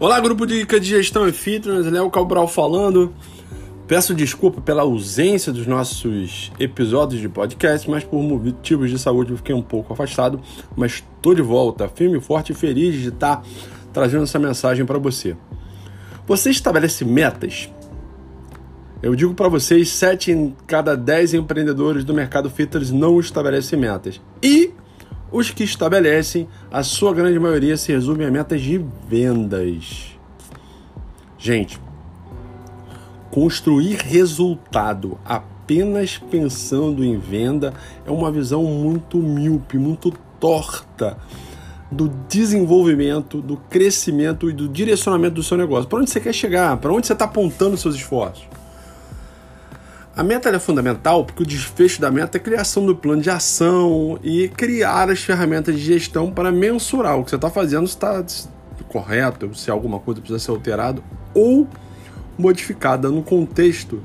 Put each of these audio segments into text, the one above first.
Olá, grupo de Dica de Gestão e Fitness, Léo Cabral falando. Peço desculpa pela ausência dos nossos episódios de podcast, mas por motivos de saúde eu fiquei um pouco afastado, mas estou de volta, firme, forte e feliz de estar trazendo essa mensagem para você. Você estabelece metas? Eu digo para vocês, 7 em cada 10 empreendedores do mercado fitness não estabelecem metas. E os que estabelecem, a sua grande maioria se resume a metas de vendas. Gente, construir resultado apenas pensando em venda é uma visão muito míope, muito torta do desenvolvimento, do crescimento e do direcionamento do seu negócio. Para onde você quer chegar? Para onde você está apontando seus esforços? A meta é fundamental porque o desfecho da meta é a criação do plano de ação e criar as ferramentas de gestão para mensurar o que você está fazendo, se está correto, se alguma coisa precisa ser alterado ou modificada no contexto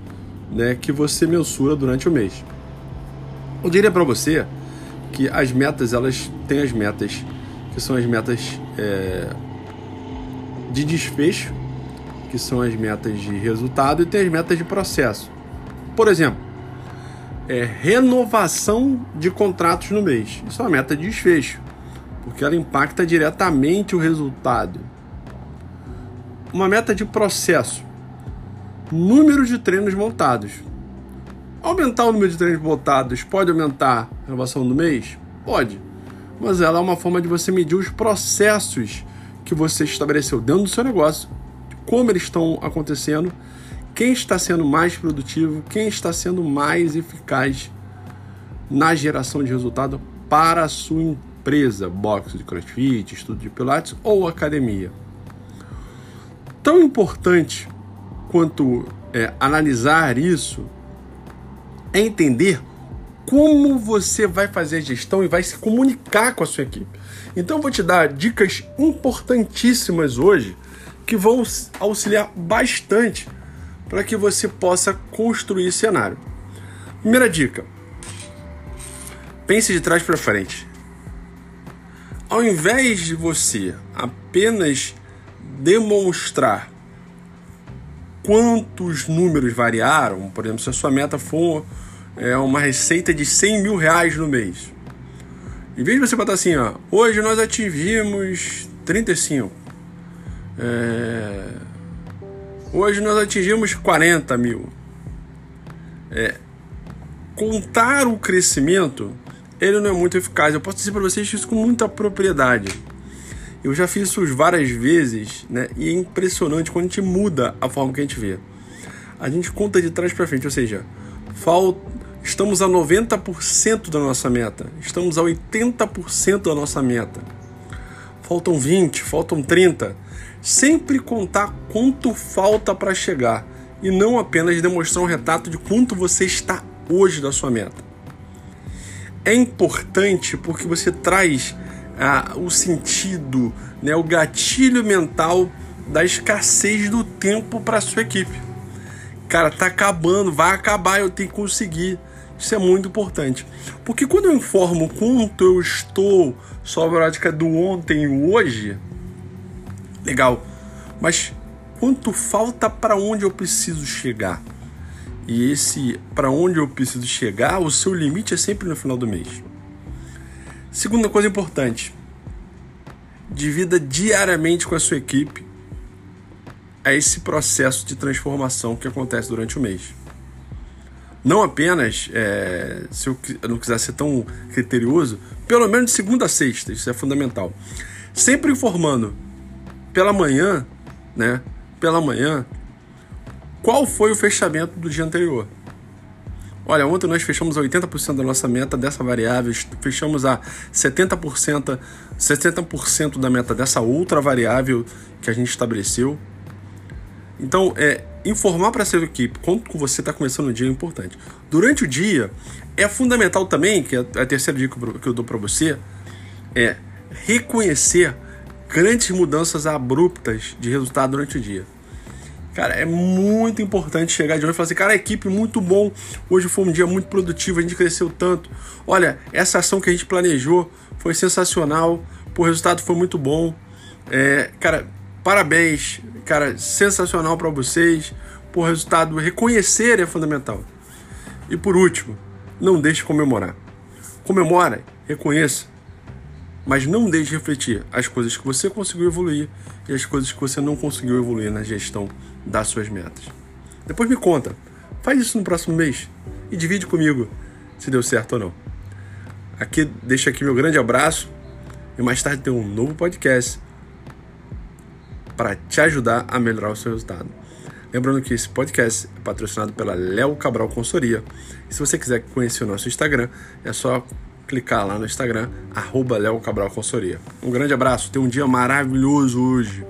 né, que você mensura durante o mês. Eu diria para você que as metas, elas têm as metas que são as metas é, de desfecho, que são as metas de resultado, e tem as metas de processo. Por exemplo, é, renovação de contratos no mês. Isso é uma meta de desfecho, porque ela impacta diretamente o resultado. Uma meta de processo. Número de treinos montados. Aumentar o número de treinos montados pode aumentar a renovação do mês? Pode. Mas ela é uma forma de você medir os processos que você estabeleceu dentro do seu negócio, como eles estão acontecendo quem está sendo mais produtivo, quem está sendo mais eficaz na geração de resultado para a sua empresa, box de crossfit, estudo de pilates ou academia. Tão importante quanto é, analisar isso é entender como você vai fazer a gestão e vai se comunicar com a sua equipe. Então eu vou te dar dicas importantíssimas hoje que vão auxiliar bastante para que você possa construir cenário. Primeira dica: pense de trás para frente. Ao invés de você apenas demonstrar quantos números variaram, por exemplo, se a sua meta for é, uma receita de 100 mil reais no mês, em vez de você botar assim, ó, hoje nós atingimos 35, é, Hoje nós atingimos 40 mil. É, contar o crescimento, ele não é muito eficaz. Eu posso dizer para vocês isso com muita propriedade. Eu já fiz isso várias vezes, né? E é impressionante quando a gente muda a forma que a gente vê. A gente conta de trás para frente, ou seja, falta, estamos a 90% da nossa meta, estamos a 80% da nossa meta. Faltam 20, faltam 30 sempre contar quanto falta para chegar e não apenas demonstrar um retrato de quanto você está hoje da sua meta. É importante porque você traz ah, o sentido, né, o gatilho mental da escassez do tempo para sua equipe. Cara, tá acabando, vai acabar, eu tenho que conseguir. Isso é muito importante. Porque quando eu informo quanto eu estou sobre a ótica do ontem e hoje, legal. Mas quanto falta para onde eu preciso chegar? E esse para onde eu preciso chegar, o seu limite é sempre no final do mês. Segunda coisa importante: divida diariamente com a sua equipe a esse processo de transformação que acontece durante o mês. Não apenas, é, se eu não quiser ser tão criterioso, pelo menos de segunda a sexta, isso é fundamental. Sempre informando pela manhã, né? Pela manhã, qual foi o fechamento do dia anterior? Olha, ontem nós fechamos a 80% da nossa meta dessa variável, fechamos a 70%, 70% da meta dessa outra variável que a gente estabeleceu. Então, é, informar para a sua equipe quanto você está começando o dia é importante. Durante o dia, é fundamental também, que é a terceira dica que eu dou para você, é reconhecer grandes mudanças abruptas de resultado durante o dia. Cara, é muito importante chegar de novo e falar assim, cara, a equipe muito bom. Hoje foi um dia muito produtivo, a gente cresceu tanto. Olha, essa ação que a gente planejou foi sensacional, o resultado foi muito bom. É, cara, Parabéns, cara, sensacional para vocês. Por resultado, reconhecer é fundamental. E por último, não deixe de comemorar. Comemora, reconheça, mas não deixe de refletir as coisas que você conseguiu evoluir e as coisas que você não conseguiu evoluir na gestão das suas metas. Depois me conta, faz isso no próximo mês e divide comigo se deu certo ou não. Aqui deixo aqui meu grande abraço e mais tarde tem um novo podcast para te ajudar a melhorar o seu resultado. Lembrando que esse podcast é patrocinado pela Léo Cabral Consultoria. E se você quiser conhecer o nosso Instagram, é só clicar lá no Instagram, arroba Léo Cabral Consultoria. Um grande abraço, tenha um dia maravilhoso hoje.